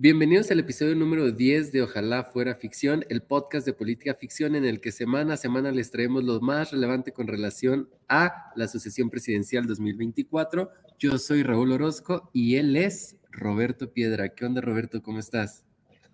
Bienvenidos al episodio número 10 de Ojalá Fuera Ficción, el podcast de política ficción en el que semana a semana les traemos lo más relevante con relación a la sucesión presidencial 2024. Yo soy Raúl Orozco y él es Roberto Piedra. ¿Qué onda Roberto? ¿Cómo estás?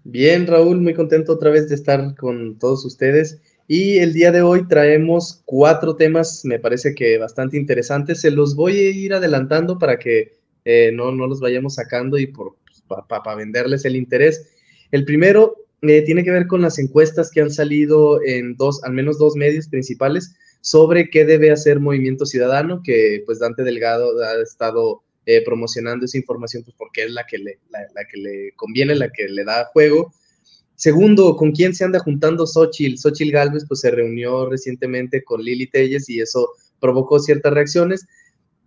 Bien, Raúl, muy contento otra vez de estar con todos ustedes. Y el día de hoy traemos cuatro temas, me parece que bastante interesantes. Se los voy a ir adelantando para que eh, no, no los vayamos sacando y por para venderles el interés. El primero eh, tiene que ver con las encuestas que han salido en dos, al menos dos medios principales sobre qué debe hacer Movimiento Ciudadano, que pues Dante Delgado ha estado eh, promocionando esa información pues porque es la que, le, la, que le conviene, la que le da juego. Segundo, ¿con quién se anda juntando Xochitl? Xochitl Galvez pues se reunió recientemente con Lili Telles y eso provocó ciertas reacciones.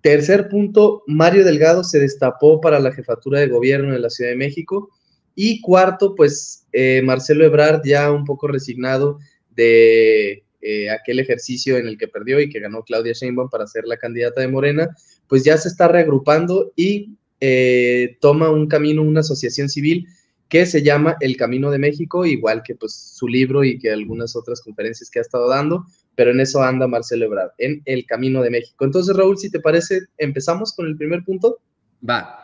Tercer punto, Mario Delgado se destapó para la jefatura de gobierno de la Ciudad de México. Y cuarto, pues eh, Marcelo Ebrard ya un poco resignado de eh, aquel ejercicio en el que perdió y que ganó Claudia Sheinbaum para ser la candidata de Morena, pues ya se está reagrupando y eh, toma un camino, una asociación civil que se llama El Camino de México, igual que pues su libro y que algunas otras conferencias que ha estado dando, pero en eso anda Marcelo Ebrard, en El Camino de México. Entonces, Raúl, si te parece, empezamos con el primer punto. Va.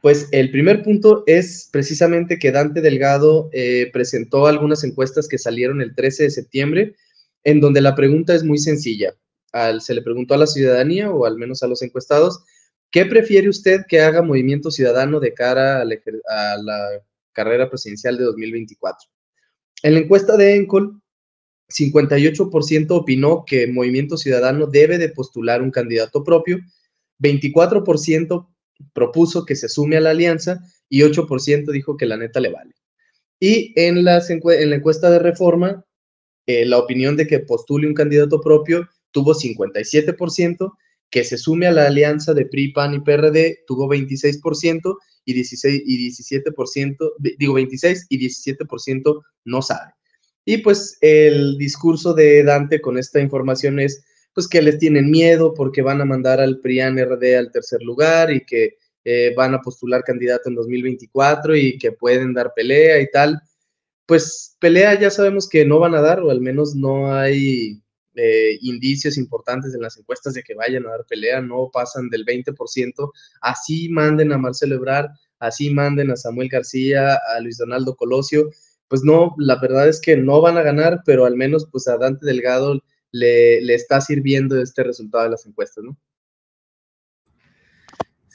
Pues el primer punto es precisamente que Dante Delgado eh, presentó algunas encuestas que salieron el 13 de septiembre, en donde la pregunta es muy sencilla. Al, se le preguntó a la ciudadanía, o al menos a los encuestados, ¿qué prefiere usted que haga Movimiento Ciudadano de cara a la carrera presidencial de 2024. En la encuesta de Encol, 58% opinó que Movimiento Ciudadano debe de postular un candidato propio, 24% propuso que se sume a la alianza y 8% dijo que la neta le vale. Y en, las en la encuesta de reforma, eh, la opinión de que postule un candidato propio tuvo 57%, que se sume a la alianza de PRI, PAN y PRD tuvo 26% y 16 y 17%, digo 26 y 17% no sabe. Y pues el discurso de Dante con esta información es pues que les tienen miedo porque van a mandar al PRIAN RD al tercer lugar y que eh, van a postular candidato en 2024 y que pueden dar pelea y tal. Pues pelea ya sabemos que no van a dar, o al menos no hay eh, indicios importantes en las encuestas de que vayan a dar pelea, no pasan del 20%, así manden a Marcelo Ebrard, así manden a Samuel García, a Luis Donaldo Colosio, pues no, la verdad es que no van a ganar, pero al menos pues a Dante Delgado le, le está sirviendo este resultado de las encuestas, ¿no?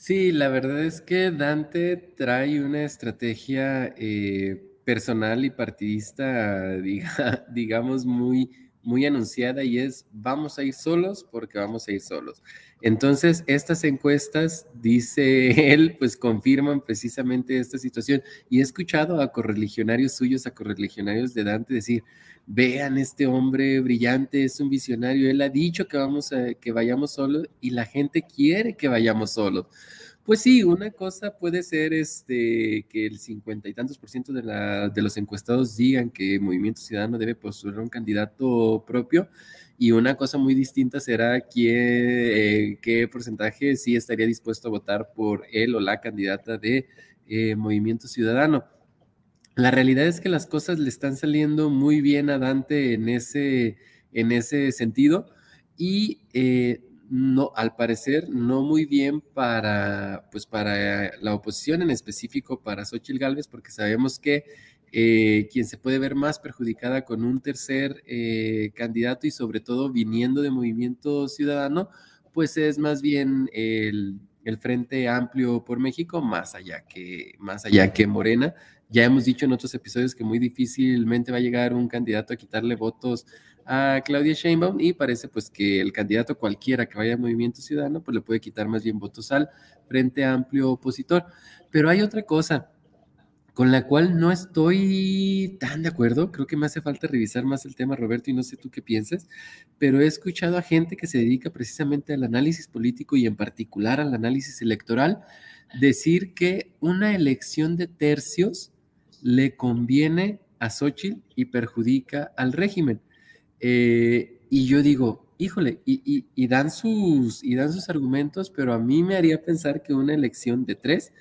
Sí, la verdad es que Dante trae una estrategia eh, personal y partidista, digamos, muy, muy anunciada y es vamos a ir solos porque vamos a ir solos. Entonces, estas encuestas, dice él, pues confirman precisamente esta situación. Y he escuchado a correligionarios suyos, a correligionarios de Dante decir, vean, este hombre brillante es un visionario, él ha dicho que, vamos a, que vayamos solos y la gente quiere que vayamos solos. Pues sí, una cosa puede ser este, que el cincuenta y tantos por ciento de, la, de los encuestados digan que Movimiento Ciudadano debe postular un candidato propio y una cosa muy distinta será quién, eh, qué porcentaje sí estaría dispuesto a votar por él o la candidata de eh, Movimiento Ciudadano. La realidad es que las cosas le están saliendo muy bien a Dante en ese, en ese sentido y eh, no, al parecer, no muy bien para, pues para la oposición, en específico para Xochitl Gálvez, porque sabemos que eh, quien se puede ver más perjudicada con un tercer eh, candidato y sobre todo viniendo de Movimiento Ciudadano, pues es más bien el, el, Frente Amplio por México, más allá que, más allá que Morena. Ya hemos dicho en otros episodios que muy difícilmente va a llegar un candidato a quitarle votos a Claudia Sheinbaum y parece pues que el candidato cualquiera que vaya a Movimiento Ciudadano pues le puede quitar más bien votos al Frente Amplio opositor. Pero hay otra cosa con la cual no estoy tan de acuerdo. Creo que me hace falta revisar más el tema, Roberto, y no sé tú qué piensas, pero he escuchado a gente que se dedica precisamente al análisis político y en particular al análisis electoral decir que una elección de tercios le conviene a Xochitl y perjudica al régimen. Eh, y yo digo, híjole, y, dan sus, y dan sus argumentos, pero a mí me haría pensar que una elección de tres,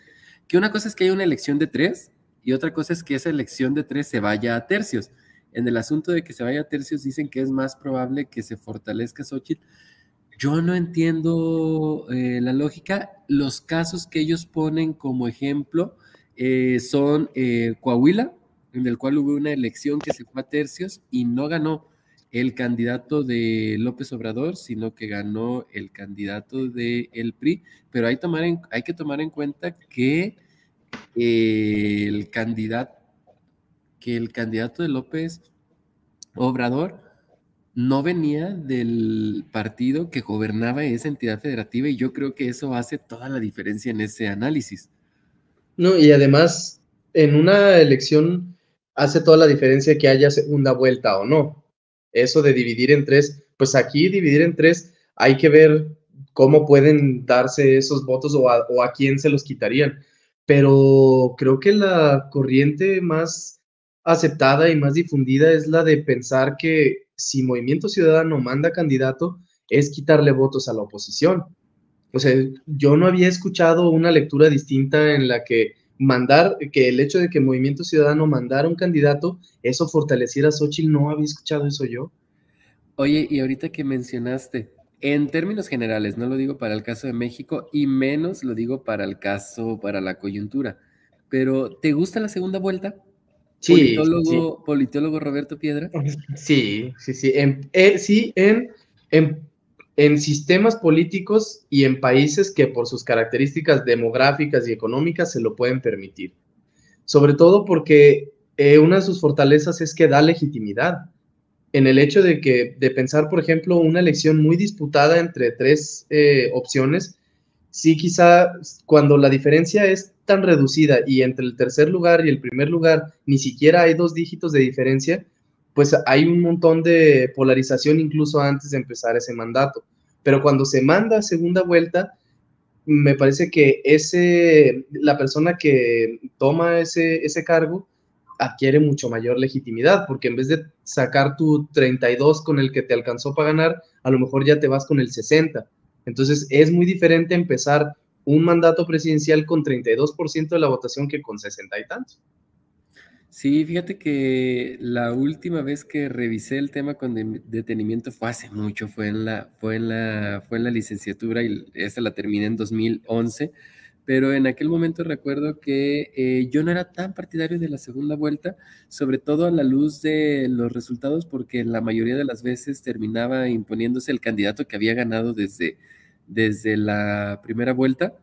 que una cosa es que haya una elección de tres y otra cosa es que esa elección de tres se vaya a tercios. En el asunto de que se vaya a tercios dicen que es más probable que se fortalezca Xochitl. Yo no entiendo eh, la lógica. Los casos que ellos ponen como ejemplo eh, son Coahuila, en el cual hubo una elección que se fue a tercios y no ganó el candidato de López Obrador, sino que ganó el candidato de el PRI. Pero hay, tomar hay que tomar en cuenta que el que el candidato de López Obrador no venía del partido que gobernaba esa entidad federativa y yo creo que eso hace toda la diferencia en ese análisis. No, y además en una elección hace toda la diferencia que haya segunda vuelta o no. Eso de dividir en tres, pues aquí dividir en tres hay que ver cómo pueden darse esos votos o a, quién se los quitarían pero creo que la corriente más aceptada y más difundida es la de pensar que si Movimiento Ciudadano manda candidato es quitarle votos a la oposición. O sea, yo no había escuchado una lectura distinta en la que mandar, que el hecho de que Movimiento Ciudadano mandara un candidato, eso fortaleciera a Xochitl, no había escuchado eso yo. Oye, y ahorita que mencionaste, en términos generales, no lo digo para el caso de México y menos lo digo para el caso, para la coyuntura. Pero, ¿te gusta la segunda vuelta? Sí. Politólogo, politólogo Roberto Piedra. Sí, sí, sí. En, eh, sí, en, en, en, sistemas políticos y en países que por sus características demográficas y económicas se lo pueden permitir. Sobre todo porque eh, una de sus fortalezas es que da legitimidad en el hecho de que, de pensar, por ejemplo, una elección muy disputada entre tres eh, opciones, sí quizá cuando la diferencia es tan reducida y entre el tercer lugar y el primer lugar ni siquiera hay dos dígitos de diferencia, pues hay un montón de polarización incluso antes de empezar ese mandato. Pero cuando se manda segunda vuelta, me parece que ese, la persona que toma ese, ese cargo adquiere mucho mayor legitimidad, porque en vez de sacar tu 32 con el que te alcanzó para ganar, a lo mejor ya te vas con el 60. Entonces es muy diferente empezar un mandato presidencial con 32% de la votación que con 60 y tantos. Sí, fíjate que la última vez que revisé el tema con detenimiento fue hace mucho, fue en la, fue en la, fue en la licenciatura y esta la terminé en 2011 pero en aquel momento recuerdo que eh, yo no era tan partidario de la segunda vuelta, sobre todo a la luz de los resultados, porque la mayoría de las veces terminaba imponiéndose el candidato que había ganado desde, desde la primera vuelta,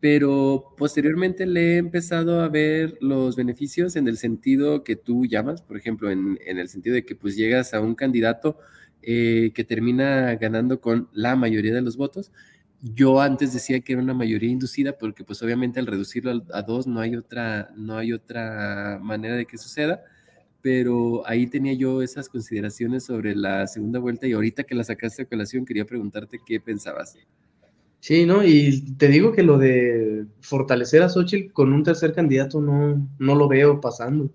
pero posteriormente le he empezado a ver los beneficios en el sentido que tú llamas, por ejemplo, en, el sentido de que pues llegas a un candidato eh, que termina ganando con la mayoría de los votos, yo antes decía que era una mayoría inducida porque pues obviamente al reducirlo a, dos no hay otra, no hay otra manera de que suceda, pero ahí tenía yo esas consideraciones sobre la segunda vuelta y ahorita que la sacaste a colación quería preguntarte qué pensabas. Sí, ¿no? Y te digo que lo de fortalecer a Xochitl con un tercer candidato no, no lo veo pasando.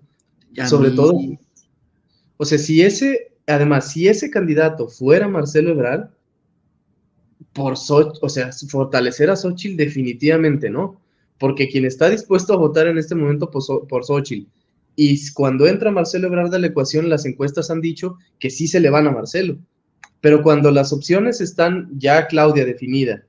Sobre todo, o sea, si ese, además, si ese candidato fuera Marcelo Ebrard, por o sea, fortalecer a Xochitl definitivamente no, porque quien está dispuesto a votar en este momento por, por Xochitl, y cuando entra Marcelo Ebrard a la ecuación, las encuestas han dicho que sí se le van a Marcelo, pero cuando las opciones están ya Claudia definida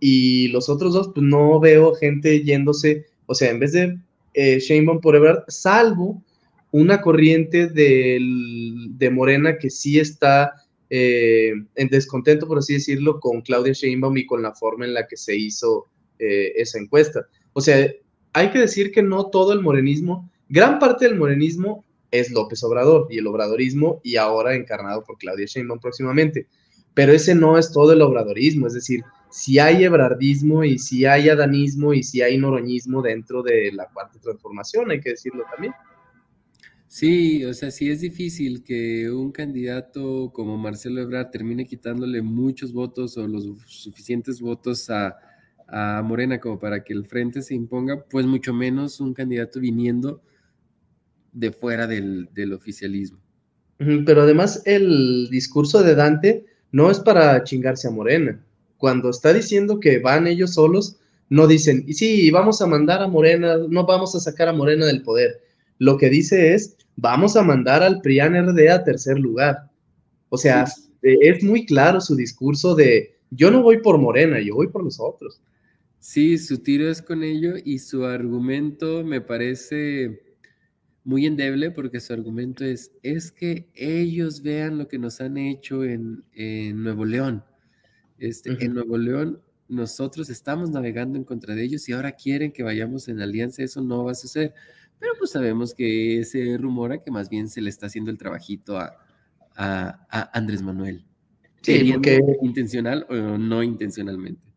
y los otros dos, pues no veo gente yéndose, o sea, en vez de eh, Sheinbaum por Ebrard, salvo una corriente de Morena que sí está eh, en descontento, por así decirlo, con Claudia Sheinbaum y con la forma en la que se hizo eh, esa encuesta. O sea, hay que decir que no todo el morenismo, gran parte del morenismo es López Obrador y el obradorismo y ahora encarnado por Claudia Sheinbaum próximamente. Pero ese no es todo el obradorismo, es decir, si hay ebrardismo y si hay adanismo y si hay noroñismo dentro de la cuarta transformación, hay que decirlo también. Sí, o sea, sí es difícil que un candidato como Marcelo Ebrard termine quitándole muchos votos o los suficientes votos a, Morena como para que el frente se imponga, pues mucho menos un candidato viniendo de fuera del, del oficialismo. Pero además el discurso de Dante no es para chingarse a Morena. Cuando está diciendo que van ellos solos, no dicen, sí, vamos a mandar a Morena, no vamos a sacar a Morena del poder. Lo que dice es, vamos a mandar al PRIAN RD a tercer lugar. O sea, eh, es muy claro su discurso de yo no voy por Morena, yo voy por los otros. Sí, su tiro es con ello y su argumento me parece muy endeble porque su argumento es, es que ellos vean lo que nos han hecho en, Nuevo León. Este, En Nuevo León nosotros estamos navegando en contra de ellos y ahora quieren que vayamos en alianza, eso no va a suceder. Pero pues sabemos que se rumora que más bien se le está haciendo el trabajito a, Andrés Manuel. Sí, porque... intencional o no intencionalmente.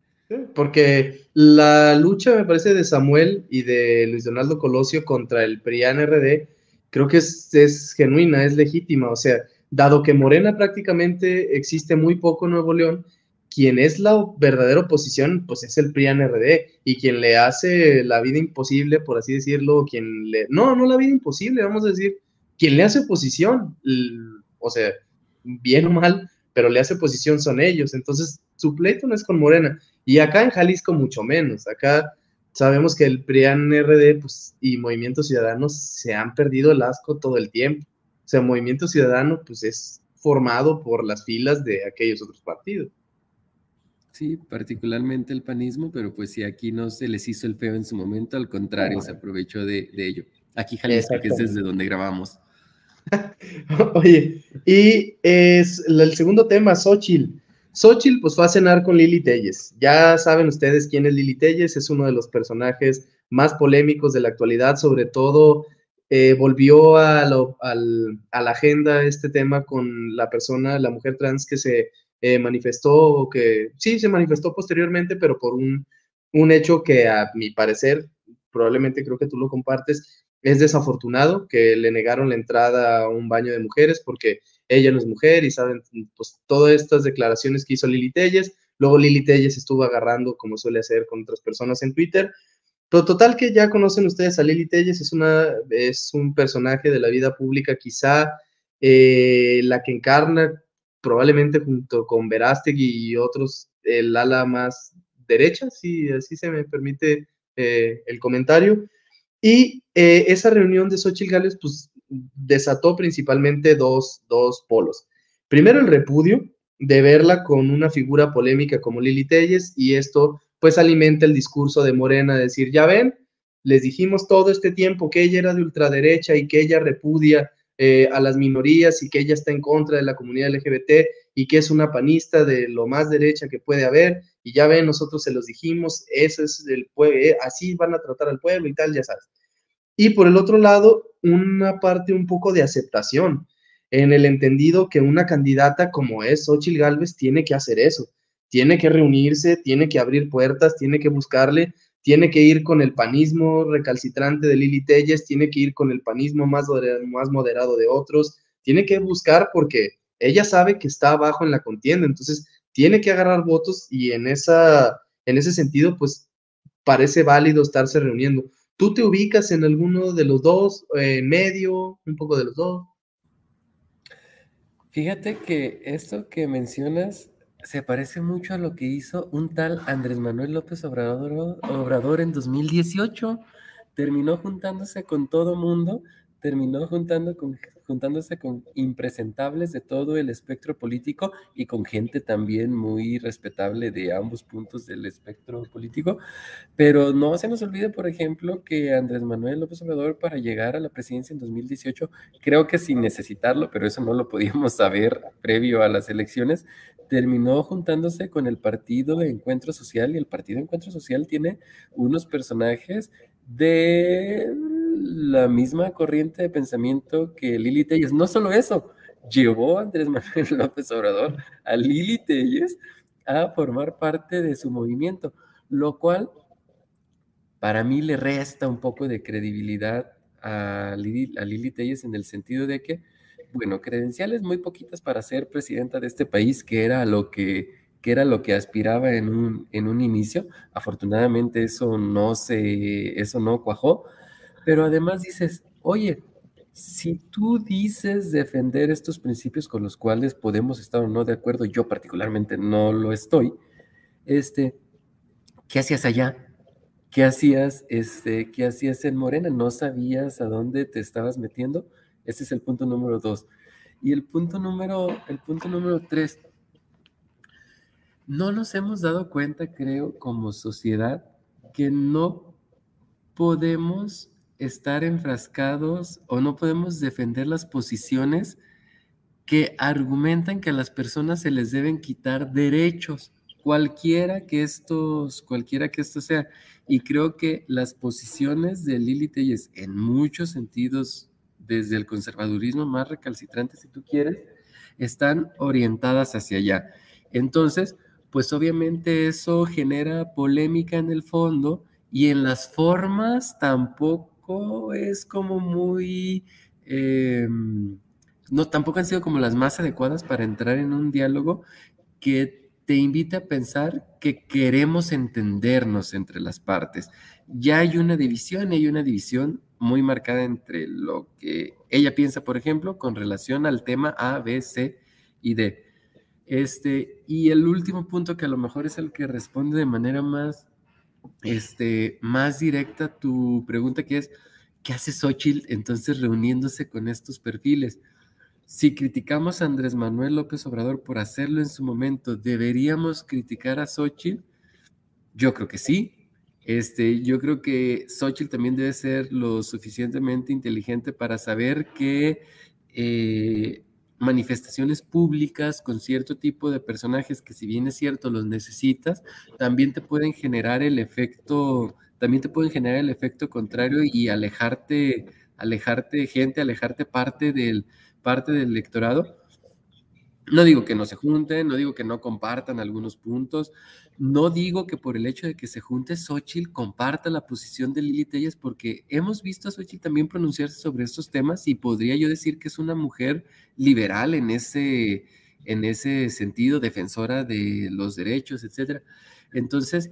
Porque la lucha, me parece, de Samuel y de Luis Donaldo Colosio contra el PRIAN RD, creo que es, es, genuina, es legítima. O sea, dado que Morena prácticamente existe muy poco en Nuevo León, quien es la verdadera oposición, pues es el PRIAN RD, y quien le hace la vida imposible, por así decirlo, quien le, no, no la vida imposible, vamos a decir, quien le hace oposición, o sea, bien o mal, pero le hace oposición son ellos, entonces su pleito no es con Morena, y acá en Jalisco mucho menos, acá sabemos que el PRIAN RD pues, y Movimiento Ciudadano se han perdido el asco todo el tiempo, o sea, Movimiento Ciudadano pues es formado por las filas de aquellos otros partidos. Sí, particularmente el panismo, pero pues si aquí no se les hizo el feo en su momento, al contrario, se aprovechó de, ello. Aquí Jalisco, que es desde donde grabamos. Oye, y es el segundo tema, Xochitl. Xochitl, pues fue a cenar con Lili Telles. Ya saben ustedes quién es Lili Telles, es uno de los personajes más polémicos de la actualidad, sobre todo eh, volvió a, la agenda este tema con la persona, la mujer trans que se eh, manifestó que sí, se manifestó posteriormente, pero por un, un hecho que a mi parecer, probablemente creo que tú lo compartes, es desafortunado que le negaron la entrada a un baño de mujeres porque ella no es mujer y saben, pues todas estas declaraciones que hizo Lili Telles, luego Lili Telles estuvo agarrando como suele hacer con otras personas en Twitter, pero total que ya conocen ustedes a Lili Telles, es, una, es un personaje de la vida pública quizá eh, la que encarna probablemente junto con Verástegui y otros, el ala más derecha, si así se me permite eh, el comentario. Y eh, esa reunión de Xochitl Gales, pues, desató principalmente dos, dos polos. Primero, el repudio de verla con una figura polémica como Lili Telles, y esto, pues, alimenta el discurso de Morena, de decir, ya ven, les dijimos todo este tiempo que ella era de ultraderecha y que ella repudia eh, a las minorías y que ella está en contra de la comunidad LGBT y que es una panista de lo más derecha que puede haber. Y ya ven, nosotros se los dijimos, eso es el pueblo, eh, así van a tratar al pueblo y tal, ya sabes. Y por el otro lado, una parte un poco de aceptación, en el entendido que una candidata como es Xochitl Galvez tiene que hacer eso, tiene que reunirse, tiene que abrir puertas, tiene que buscarle tiene que ir con el panismo recalcitrante de Lili Telles, tiene que ir con el panismo más, más moderado de otros, tiene que buscar porque ella sabe que está abajo en la contienda, entonces tiene que agarrar votos y en, esa, en ese sentido, pues parece válido estarse reuniendo. ¿Tú te ubicas en alguno de los dos, en medio, un poco de los dos? Fíjate que esto que mencionas se parece mucho a lo que hizo un tal Andrés Manuel López Obrador, Obrador en 2018. Terminó juntándose con todo mundo, terminó juntando con juntándose con impresentables de todo el espectro político y con gente también muy respetable de ambos puntos del espectro político. Pero no se nos olvide, por ejemplo, que Andrés Manuel López Obrador para llegar a la presidencia en 2018, creo que sin necesitarlo, pero eso no lo podíamos saber previo a las elecciones, terminó juntándose con el partido Encuentro Social y el partido Encuentro Social tiene unos personajes de la misma corriente de pensamiento que Lili Telles. No solo eso, llevó a Andrés Manuel López Obrador a Lili Telles a formar parte de su movimiento, lo cual para mí le resta un poco de credibilidad a Lili, a Telles en el sentido de que, bueno, credenciales muy poquitas para ser presidenta de este país, que era lo que, que era lo que aspiraba en un, en un inicio. Afortunadamente eso no se, eso no cuajó, pero además dices, oye, si tú dices defender estos principios con los cuales podemos estar o no de acuerdo, yo particularmente no lo estoy, este, ¿qué hacías allá? ¿Qué hacías, este, ¿Qué hacías en Morena? ¿No sabías a dónde te estabas metiendo? Ese es el punto número dos. Y el punto número, el punto número tres, no nos hemos dado cuenta, creo, como sociedad, que no podemos estar enfrascados o no podemos defender las posiciones que argumentan que a las personas se les deben quitar derechos, cualquiera que estos, cualquiera que esto sea. Y creo que las posiciones de Lili Telles, en muchos sentidos, desde el conservadurismo más recalcitrante, si tú quieres, están orientadas hacia allá. Entonces, pues obviamente eso genera polémica en el fondo y en las formas tampoco es como muy... Em, no, tampoco han sido como las más adecuadas para entrar en un diálogo que te invita a pensar que queremos entendernos entre las partes. Ya hay una división, hay una división muy marcada entre lo que ella piensa, por ejemplo, con relación al tema A, B, C y D. Este, y el último punto que a lo mejor es el que responde de manera más este, más directa tu pregunta, que es, ¿qué hace Xochitl entonces reuniéndose con estos perfiles? Si criticamos a Andrés Manuel López Obrador por hacerlo en su momento, ¿deberíamos criticar a Xochitl? Yo creo que sí. Este, yo creo que Xochitl también debe ser lo suficientemente inteligente para saber que eh, manifestaciones públicas con cierto tipo de personajes que si bien es cierto los necesitas, también te pueden generar el efecto, también te pueden generar el efecto contrario y alejarte, alejarte gente, alejarte parte del, parte del electorado no digo que no se junten, no digo que no compartan algunos puntos, no digo que por el hecho de que se junte Xochitl comparta la posición de Lili Telles, porque hemos visto a Xochitl también pronunciarse sobre estos temas y podría yo decir que es una mujer liberal en ese, en ese sentido, defensora de los derechos, etc. Entonces,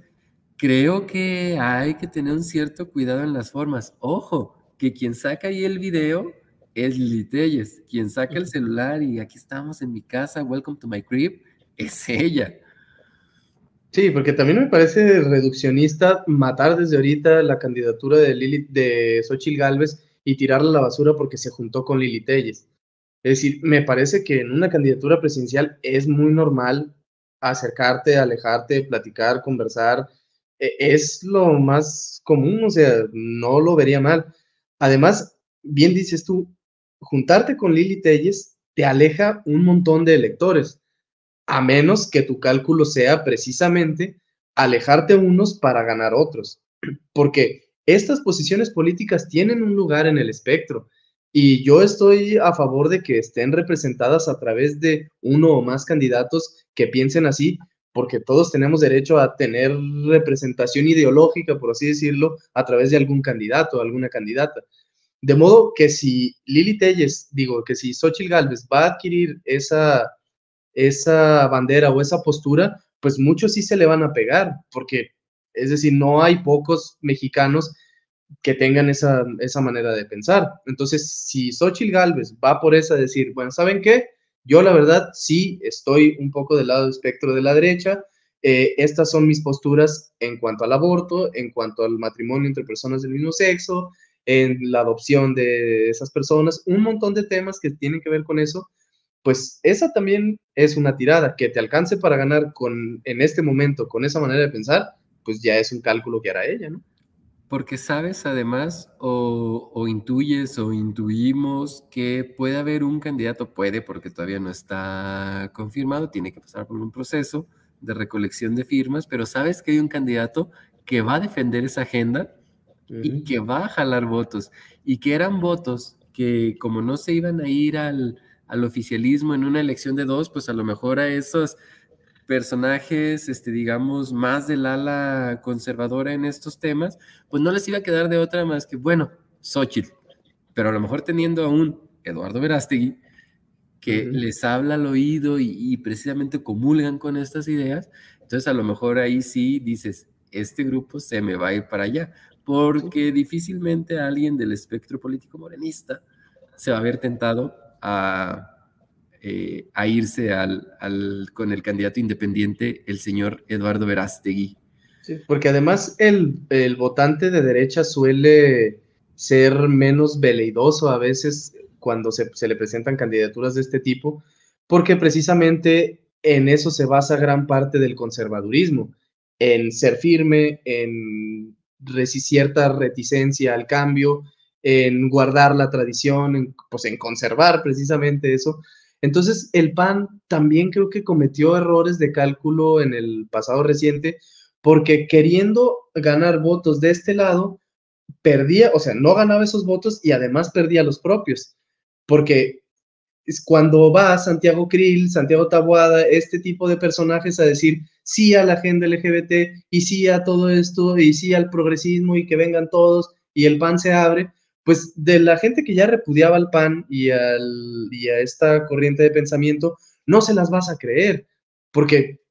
creo que hay que tener un cierto cuidado en las formas. Ojo, que quien saca ahí el video es Lili Telles. Quien saca el celular y aquí estamos en mi casa, welcome to my crib, es ella. Sí, porque también me parece reduccionista matar desde ahorita la candidatura de Lili, de Xochitl Galvez y tirarla a la basura porque se juntó con Lili Telles. Es decir, me parece que en una candidatura presidencial es muy normal acercarte, alejarte, platicar, conversar. E, es lo más común, o sea, no lo vería mal. Además, bien dices tú, juntarte con Lili Telles te aleja un montón de electores, a menos que tu cálculo sea precisamente alejarte unos para ganar otros, porque estas posiciones políticas tienen un lugar en el espectro y yo estoy a favor de que estén representadas a través de uno o más candidatos que piensen así, porque todos tenemos derecho a tener representación ideológica, por así decirlo, a través de algún candidato, o alguna candidata. De modo que si Lili Telles, digo, que si Xochitl Galvez va a adquirir esa, esa bandera o esa postura, pues muchos sí se le van a pegar, porque, es decir, no hay pocos mexicanos que tengan esa, esa manera de pensar. Entonces, si Xochitl Galvez va por esa, decir, bueno, ¿saben qué? Yo la verdad sí estoy un poco del lado del espectro de la derecha, eh, estas son mis posturas en cuanto al aborto, en cuanto al matrimonio entre personas del mismo sexo, en la adopción de esas personas, un montón de temas que tienen que ver con eso, pues esa también es una tirada que te alcance para ganar con en este momento con esa manera de pensar, pues ya es un cálculo que hará ella, ¿no? Porque sabes además o, o, intuyes o intuimos que puede haber un candidato, puede porque todavía no está confirmado, tiene que pasar por un proceso de recolección de firmas, pero sabes que hay un candidato que va a defender esa agenda y que va a jalar votos y que eran votos que como no se iban a ir al, al, oficialismo en una elección de dos, pues a lo mejor a esos personajes, este, digamos, más del ala conservadora en estos temas, pues no les iba a quedar de otra más que, bueno, Xochitl, pero a lo mejor teniendo a un Eduardo Verástegui que les habla al oído y, precisamente comulgan con estas ideas, entonces a lo mejor ahí sí dices, este grupo se me va a ir para allá, porque difícilmente alguien del espectro político morenista se va a ver tentado a, eh, a irse al, con el candidato independiente, el señor Eduardo Verástegui. Sí, porque además el, el votante de derecha suele ser menos veleidoso a veces cuando se, se, le presentan candidaturas de este tipo, porque precisamente en eso se basa gran parte del conservadurismo, en ser firme, en cierta reticencia al cambio, en guardar la tradición, en, pues en conservar precisamente eso. Entonces, el PAN también creo que cometió errores de cálculo en el pasado reciente, porque queriendo ganar votos de este lado, perdía, o sea, no ganaba esos votos y además perdía los propios, porque es cuando va Santiago Krill, Santiago Tabuada, este tipo de personajes a decir sí a la agenda LGBT y sí a todo esto y sí al progresismo y que vengan todos y el PAN se abre, pues de la gente que ya repudiaba al PAN y a esta corriente de pensamiento, no se las vas a creer, porque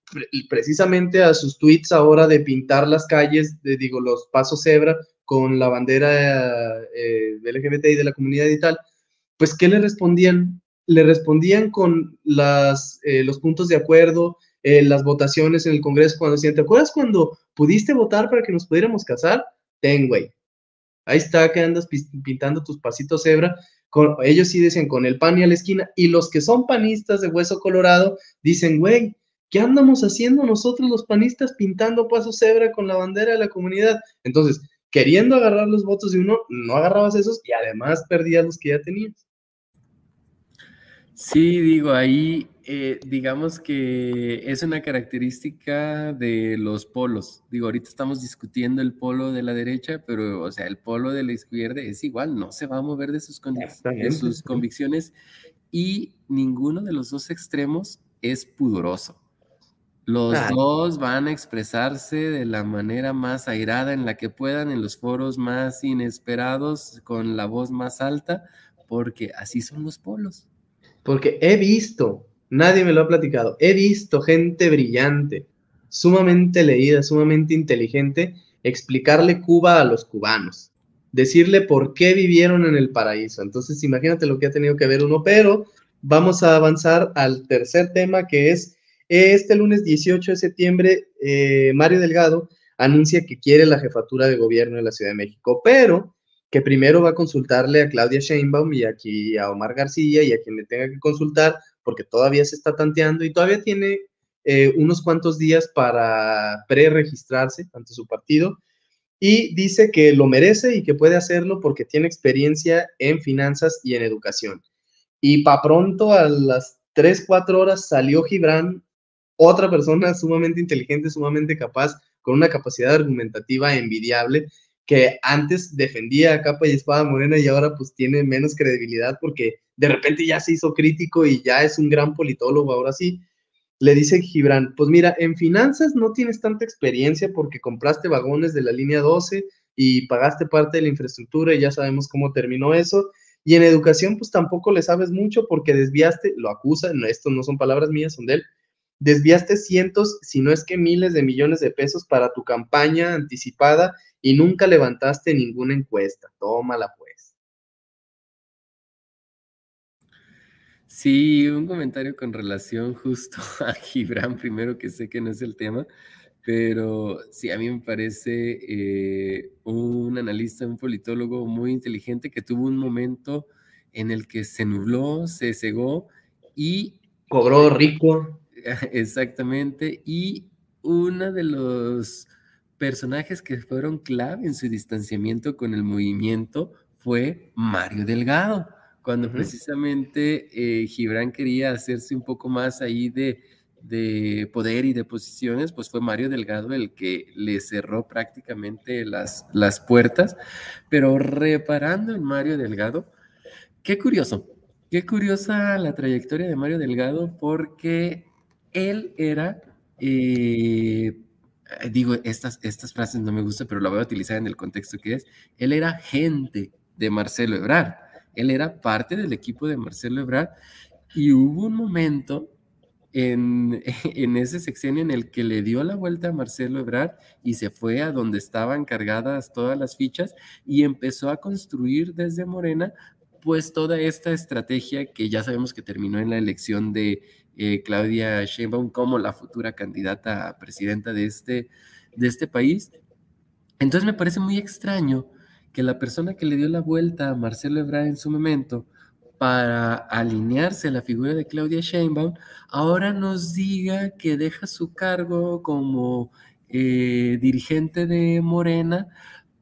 precisamente a sus tweets ahora de pintar las calles, de, digo, los pasos cebra con la bandera eh, LGBT y de la comunidad y tal, pues ¿qué le respondían? Le respondían con las, eh, los puntos de acuerdo, eh, las votaciones en el Congreso cuando decían, ¿te acuerdas cuando pudiste votar para que nos pudiéramos casar? Ten, güey. Ahí está que andas pintando tus pasitos cebra. Con, ellos sí dicen con el pan y a la esquina. Y los que son panistas de hueso colorado dicen, güey, ¿qué andamos haciendo nosotros los panistas pintando pasos cebra con la bandera de la comunidad? Entonces, queriendo agarrar los votos de uno, no agarrabas esos y además perdías los que ya tenías. Sí, digo, ahí eh, digamos que es una característica de los polos. Digo, ahorita estamos discutiendo el polo de la derecha, pero, o sea, el polo de la izquierda es igual, no se va a mover de sus, de sus convicciones y ninguno de los dos extremos es pudoroso. Los dos van a expresarse de la manera más airada en la que puedan, en los foros más inesperados, con la voz más alta, porque así son los polos. Porque he visto, nadie me lo ha platicado, he visto gente brillante, sumamente leída, sumamente inteligente, explicarle Cuba a los cubanos, decirle por qué vivieron en el paraíso. Entonces, imagínate lo que ha tenido que ver uno, pero vamos a avanzar al tercer tema que es este lunes 18 de septiembre, eh, Mario Delgado anuncia que quiere la jefatura de gobierno de la Ciudad de México, pero que primero va a consultarle a Claudia Sheinbaum y aquí a Omar García y a quien le tenga que consultar, porque todavía se está tanteando y todavía tiene eh, unos cuantos días para pre-registrarse ante su partido. Y dice que lo merece y que puede hacerlo porque tiene experiencia en finanzas y en educación. Y para pronto, a las 3, 4 horas, salió Gibran, otra persona sumamente inteligente, sumamente capaz, con una capacidad argumentativa envidiable que antes defendía a capa y espada morena y ahora pues tiene menos credibilidad porque de repente ya se hizo crítico y ya es un gran politólogo, ahora sí. Le dice Gibran, pues mira, en finanzas no tienes tanta experiencia porque compraste vagones de la línea 12 y pagaste parte de la infraestructura y ya sabemos cómo terminó eso. Y en educación pues tampoco le sabes mucho porque desviaste, lo acusa, esto no son palabras mías, son de él, desviaste cientos, si no es que miles de millones de pesos para tu campaña anticipada y nunca levantaste ninguna encuesta. Tómala pues. Sí, un comentario con relación justo a Gibran, primero que sé que no es el tema, pero sí, a mí me parece eh, un analista, un politólogo muy inteligente que tuvo un momento en el que se nubló, se cegó y... Cobró rico. Exactamente, y uno de los personajes que fueron clave en su distanciamiento con el movimiento fue Mario Delgado, cuando precisamente eh, Gibran quería hacerse un poco más ahí de, de, poder y de posiciones, pues fue Mario Delgado el que le cerró prácticamente las, las puertas, pero reparando en Mario Delgado, qué curioso, qué curiosa la trayectoria de Mario Delgado porque él era eh, digo, estas, estas frases no me gustan, pero la voy a utilizar en el contexto que es, él era gente de Marcelo Ebrard, él era parte del equipo de Marcelo Ebrard y hubo un momento en, en, ese sexenio en el que le dio la vuelta a Marcelo Ebrard y se fue a donde estaban cargadas todas las fichas y empezó a construir desde Morena pues toda esta estrategia que ya sabemos que terminó en la elección de eh, Claudia Sheinbaum como la futura candidata a presidenta de este, de este país. Entonces me parece muy extraño que la persona que le dio la vuelta a Marcelo Ebrard en su momento para alinearse a la figura de Claudia Sheinbaum, ahora nos diga que deja su cargo como eh, dirigente de Morena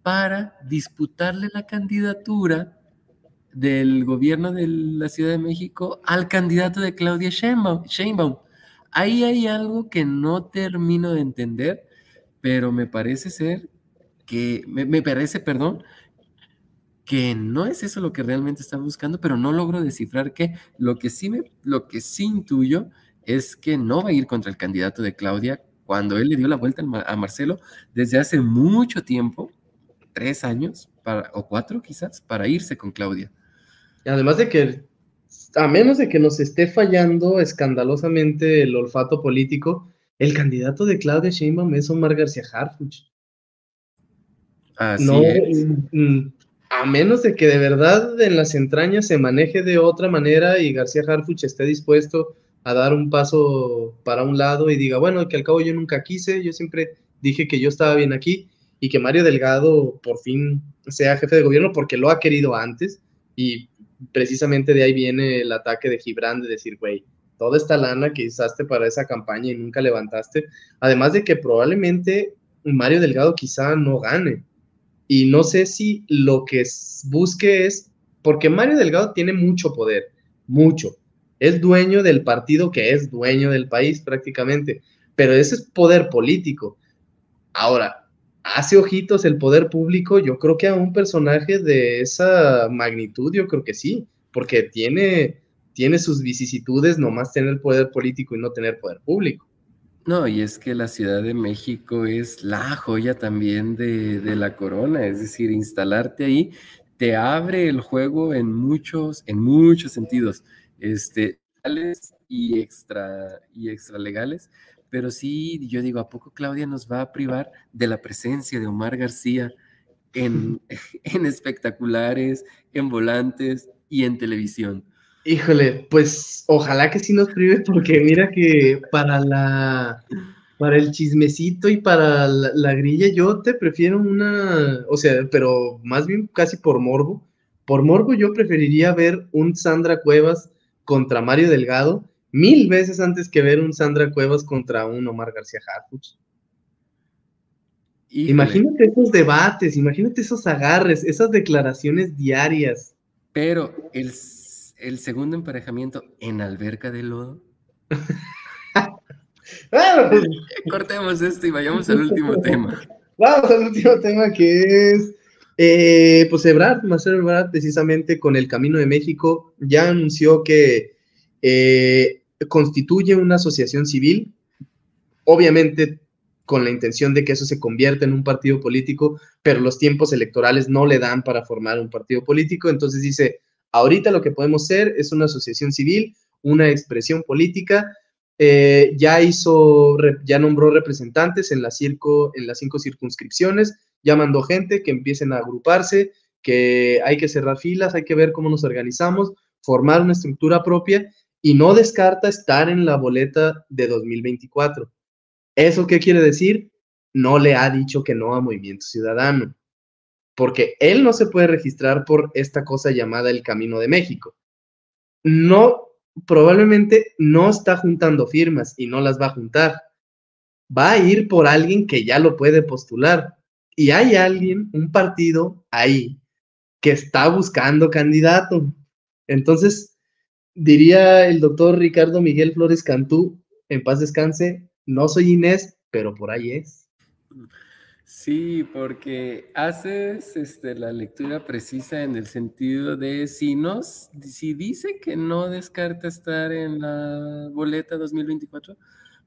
para disputarle la candidatura del gobierno de la Ciudad de México al candidato de Claudia Sheinbaum. Ahí hay algo que no termino de entender, pero me parece ser que, me, me parece, perdón, que no es eso lo que realmente está buscando, pero no logro descifrar que lo que sí me, lo que sí intuyo es que no va a ir contra el candidato de Claudia cuando él le dio la vuelta a Marcelo desde hace mucho tiempo, tres años para, o cuatro quizás, para irse con Claudia. Además de que, a menos de que nos esté fallando escandalosamente el olfato político, el candidato de Claudia Sheinbaum es Omar García Harfuch. Así no, es. Mm, a menos de que de verdad en las entrañas se maneje de otra manera y García Harfuch esté dispuesto a dar un paso para un lado y diga, bueno, que al cabo yo nunca quise, yo siempre dije que yo estaba bien aquí y que Mario Delgado por fin sea jefe de gobierno porque lo ha querido antes y precisamente de ahí viene el ataque de Gibran de decir, güey, toda esta lana que usaste para esa campaña y nunca levantaste, además de que probablemente Mario Delgado quizá no gane, y no sé si lo que busque es, porque Mario Delgado tiene mucho poder, mucho. Es dueño del partido que es dueño del país prácticamente, pero ese es poder político. Ahora, hace ojitos el poder público, yo creo que a un personaje de esa magnitud, yo creo que sí, porque tiene, tiene sus vicisitudes nomás tener poder político y no tener poder público. No, y es que la Ciudad de México es la joya también de, la corona, es decir, instalarte ahí te abre el juego en muchos, en muchos sentidos, este, legales y extra, y extra legales, pero sí, yo digo, ¿a poco Claudia nos va a privar de la presencia de Omar García en, en espectaculares, en volantes y en televisión? Híjole, pues ojalá que sí nos prive, porque mira que para la para el chismecito y para la, grilla, yo te prefiero una, o sea, pero más bien casi por morbo. Por morbo yo preferiría ver un Sandra Cuevas contra Mario Delgado mil veces antes que ver un Sandra Cuevas contra un Omar García Harfuch. Imagínate esos debates, imagínate esos agarres, esas declaraciones diarias. Pero el el segundo emparejamiento en alberca de lodo. Cortemos esto y vayamos al último tema. Vamos al último tema que es, eh, pues Ebrard, Marcelo Ebrard, precisamente con el Camino de México, ya anunció que eh, constituye una asociación civil, obviamente con la intención de que eso se convierta en un partido político, pero los tiempos electorales no le dan para formar un partido político, entonces dice, Ahorita lo que podemos ser es una asociación civil, una expresión política. Eh, ya hizo, ya nombró representantes en, la circo, en las cinco circunscripciones, ya mandó gente que empiecen a agruparse, que hay que cerrar filas, hay que ver cómo nos organizamos, formar una estructura propia y no descarta estar en la boleta de 2024. ¿Eso qué quiere decir? No le ha dicho que no a Movimiento Ciudadano porque él no se puede registrar por esta cosa llamada el Camino de México. No, probablemente no está juntando firmas y no las va a juntar. Va a ir por alguien que ya lo puede postular. Y hay alguien, un partido ahí, que está buscando candidato. Entonces, diría el doctor Ricardo Miguel Flores Cantú, en paz descanse, no soy Inés, pero por ahí es. Sí, porque haces este, la lectura precisa en el sentido de si, no, si dice que no descarta estar en la boleta 2024,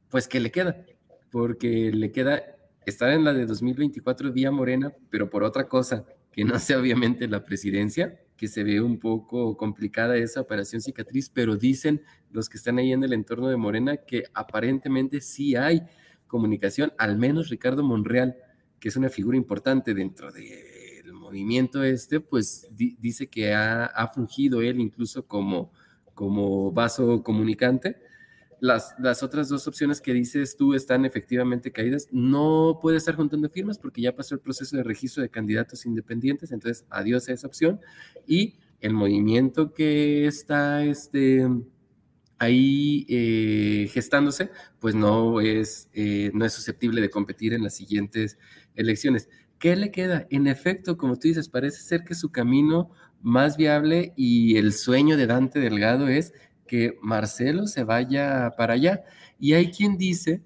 pues ¿qué le queda? porque le queda estar en la de 2024 vía Morena, pero por otra cosa, que no sea obviamente la presidencia, que se ve un poco complicada esa operación cicatriz, pero dicen los que están ahí en el entorno de Morena que aparentemente sí hay comunicación, al menos Ricardo Monreal, que es una figura importante dentro del movimiento este, pues dice que ha, ha fungido él incluso como, como vaso comunicante las, otras dos opciones que dices tú están efectivamente caídas. No puede estar juntando firmas porque ya pasó el proceso de registro de candidatos independientes, entonces adiós a esa opción. Y el movimiento que está este, ahí eh, gestándose, pues no es, eh, no es susceptible de competir en las siguientes elecciones. ¿Qué le queda? En efecto, como tú dices, parece ser que su camino más viable y el sueño de Dante Delgado es que Marcelo se vaya para allá. Y hay quien dice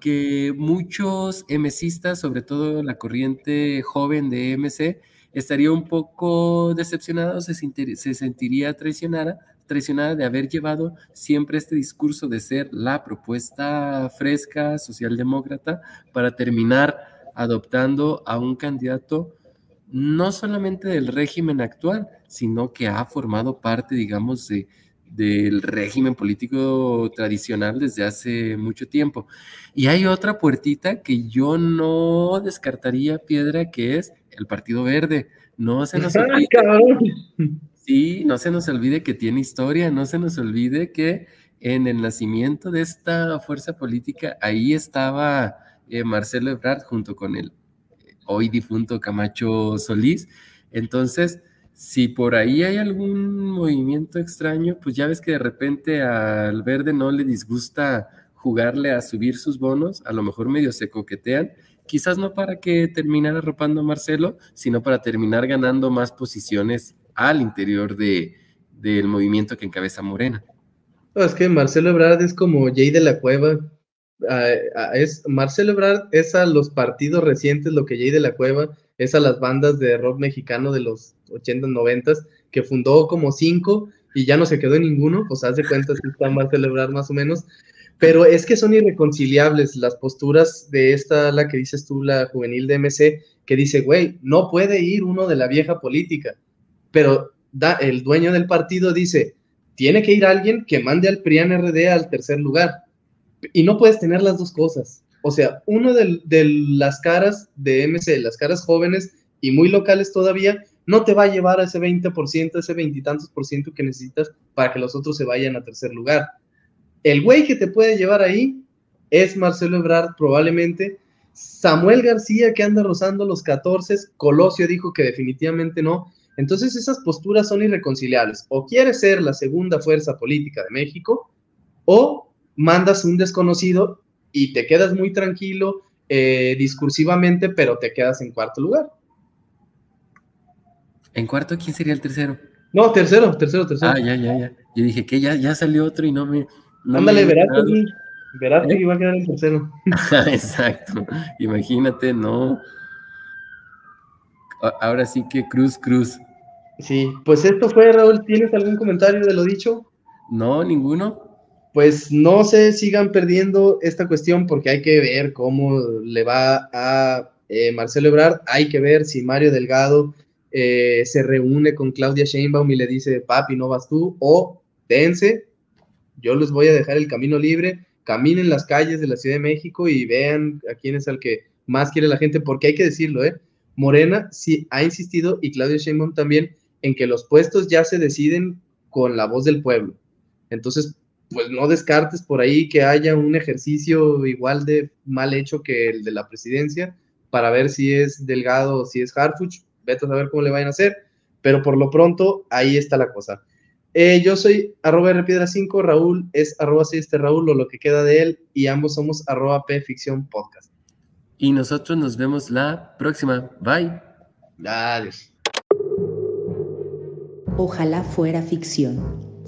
que muchos MCistas, sobre todo la corriente joven de MC, estaría un poco decepcionado, se, se sentiría traicionada, traicionada de haber llevado siempre este discurso de ser la propuesta fresca, socialdemócrata, para terminar adoptando a un candidato no solamente del régimen actual, sino que ha formado parte, digamos, de, del régimen político tradicional desde hace mucho tiempo. Y hay otra puertita que yo no descartaría piedra, que es el Partido Verde. No se nos olvide. Sí, no se nos olvide que tiene historia, no se nos olvide que en el nacimiento de esta fuerza política, ahí estaba eh, Marcelo Ebrard junto con el hoy difunto Camacho Solís. Entonces, si por ahí hay algún movimiento extraño, pues ya ves que de repente al verde no le disgusta jugarle a subir sus bonos, a lo mejor medio se coquetean, quizás no para que terminara arropando a Marcelo, sino para terminar ganando más posiciones al interior de, del movimiento que encabeza Morena. es que Marcelo Ebrard es como Jay de la Cueva. Es, Marcelo Ebrard es a los partidos recientes lo que Jay de la Cueva es a las bandas de rock mexicano de los 80, 90, que fundó como cinco y ya no se quedó en ninguno, pues haz de cuenta que está mal celebrar más o menos, pero es que son irreconciliables las posturas de esta, la que dices tú, la juvenil de MC, que dice, güey, no puede ir uno de la vieja política, pero da, el dueño del partido dice, tiene que ir alguien que mande al PRIAN RD al tercer lugar, y no puedes tener las dos cosas. O sea, uno de, las caras de MC, las caras jóvenes y muy locales todavía, no te va a llevar a ese 20%, ese veintitantos por ciento que necesitas para que los otros se vayan a tercer lugar. El güey que te puede llevar ahí es Marcelo Ebrard probablemente, Samuel García que anda rozando los 14, Colosio dijo que definitivamente no. Entonces esas posturas son irreconciliables. O quieres ser la segunda fuerza política de México o mandas un desconocido y te quedas muy tranquilo eh, discursivamente, pero te quedas en cuarto lugar. ¿En cuarto quién sería el tercero? No, tercero, tercero, tercero. Ah, ya, ya, ya. Yo dije que ya, ya salió otro y no me. Ándale, verás, verás que iba a quedar el tercero. Exacto. Imagínate, no. Ahora sí que cruz, cruz. Sí, pues esto fue, Raúl. ¿Tienes algún comentario de lo dicho? No, ninguno. Pues no se sigan perdiendo esta cuestión porque hay que ver cómo le va a eh, Marcelo Ebrard. Hay que ver si Mario Delgado eh, se reúne con Claudia Sheinbaum y le dice, papi, no vas tú, o dense, yo les voy a dejar el camino libre, caminen las calles de la Ciudad de México y vean a quién es el que más quiere la gente, porque hay que decirlo, ¿eh? Morena sí ha insistido y Claudia Sheinbaum también en que los puestos ya se deciden con la voz del pueblo. Entonces, pues no descartes por ahí que haya un ejercicio igual de mal hecho que el de la presidencia para ver si es Delgado o si es Harfuch, vete a saber cómo le vayan a hacer, pero por lo pronto ahí está la cosa. Eh, yo soy arroba rpiedra5, Raúl es arroba 6 Raúl o lo que queda de él y ambos somos arroba pficción podcast. Y nosotros nos vemos la próxima. Bye. Adiós. Ojalá fuera ficción,